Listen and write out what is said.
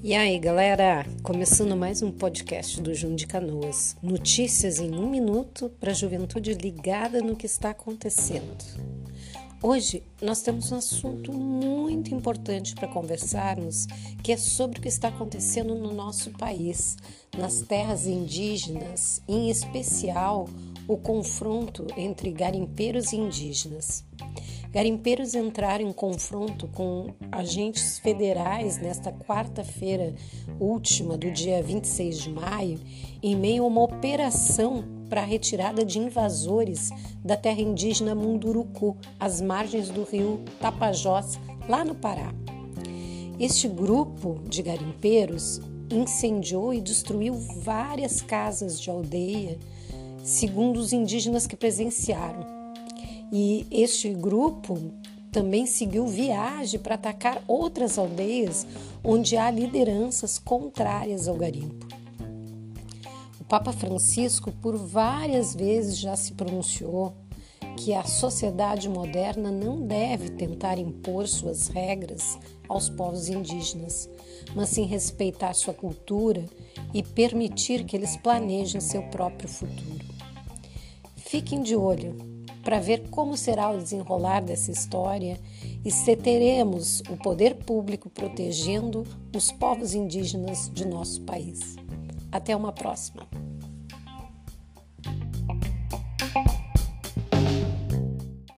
E aí, galera? Começando mais um podcast do Jun de Canoas. Notícias em um minuto para a juventude ligada no que está acontecendo. Hoje nós temos um assunto muito importante para conversarmos, que é sobre o que está acontecendo no nosso país, nas terras indígenas, em especial o confronto entre garimpeiros e indígenas. Garimpeiros entraram em confronto com agentes federais nesta quarta-feira última, do dia 26 de maio, em meio a uma operação para a retirada de invasores da terra indígena Munduruku, às margens do rio Tapajós, lá no Pará. Este grupo de garimpeiros incendiou e destruiu várias casas de aldeia, segundo os indígenas que presenciaram. E este grupo também seguiu viagem para atacar outras aldeias onde há lideranças contrárias ao garimpo. O Papa Francisco, por várias vezes, já se pronunciou que a sociedade moderna não deve tentar impor suas regras aos povos indígenas, mas sim respeitar sua cultura e permitir que eles planejem seu próprio futuro. Fiquem de olho para ver como será o desenrolar dessa história e se teremos o poder público protegendo os povos indígenas de nosso país. Até uma próxima!